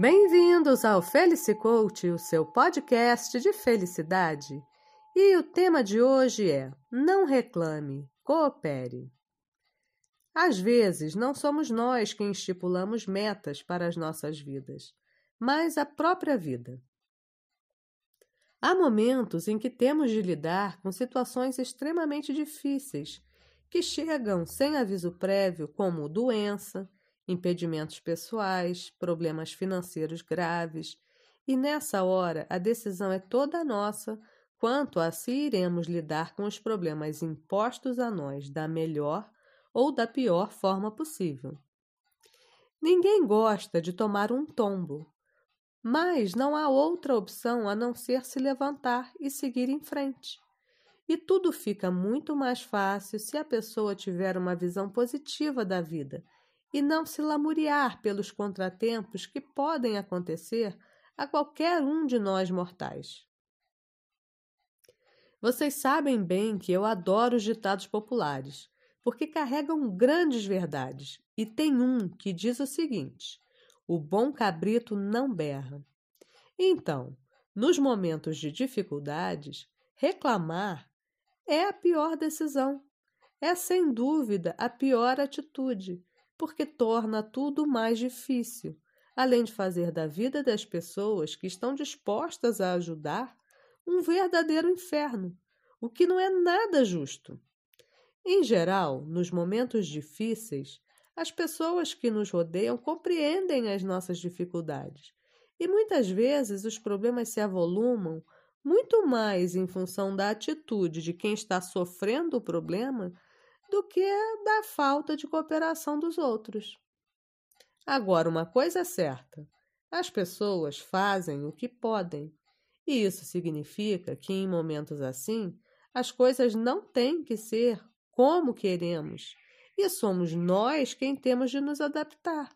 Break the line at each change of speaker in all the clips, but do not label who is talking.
Bem-vindos ao Coach, o seu podcast de felicidade. E o tema de hoje é: Não reclame, coopere. Às vezes, não somos nós quem estipulamos metas para as nossas vidas, mas a própria vida. Há momentos em que temos de lidar com situações extremamente difíceis que chegam sem aviso prévio, como doença, impedimentos pessoais, problemas financeiros graves, e nessa hora a decisão é toda nossa quanto a se iremos lidar com os problemas impostos a nós da melhor ou da pior forma possível. Ninguém gosta de tomar um tombo, mas não há outra opção a não ser se levantar e seguir em frente. E tudo fica muito mais fácil se a pessoa tiver uma visão positiva da vida e não se lamuriar pelos contratempos que podem acontecer a qualquer um de nós mortais. Vocês sabem bem que eu adoro os ditados populares, porque carregam grandes verdades, e tem um que diz o seguinte: o bom cabrito não berra. Então, nos momentos de dificuldades, reclamar é a pior decisão. É sem dúvida a pior atitude, porque torna tudo mais difícil, além de fazer da vida das pessoas que estão dispostas a ajudar um verdadeiro inferno, o que não é nada justo. Em geral, nos momentos difíceis, as pessoas que nos rodeiam compreendem as nossas dificuldades e muitas vezes os problemas se avolumam muito mais em função da atitude de quem está sofrendo o problema do que da falta de cooperação dos outros. Agora, uma coisa é certa: as pessoas fazem o que podem, e isso significa que em momentos assim as coisas não têm que ser como queremos, e somos nós quem temos de nos adaptar,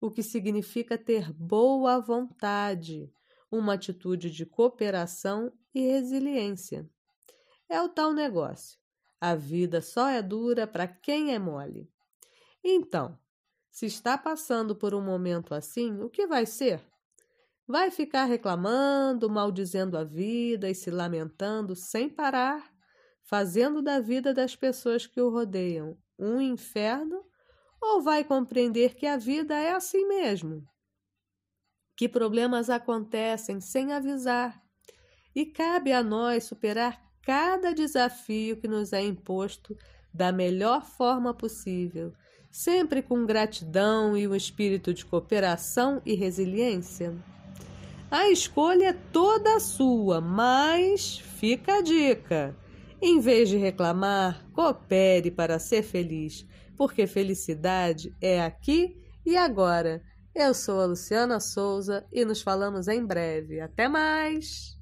o que significa ter boa vontade, uma atitude de cooperação e resiliência. É o tal negócio. A vida só é dura para quem é mole. Então, se está passando por um momento assim, o que vai ser? Vai ficar reclamando, maldizendo a vida e se lamentando sem parar, fazendo da vida das pessoas que o rodeiam um inferno? Ou vai compreender que a vida é assim mesmo? Que problemas acontecem sem avisar e cabe a nós superar cada desafio que nos é imposto da melhor forma possível, sempre com gratidão e um espírito de cooperação e resiliência? A escolha é toda sua, mas fica a dica. Em vez de reclamar, coopere para ser feliz, porque felicidade é aqui e agora. Eu sou a Luciana Souza e nos falamos em breve. Até mais!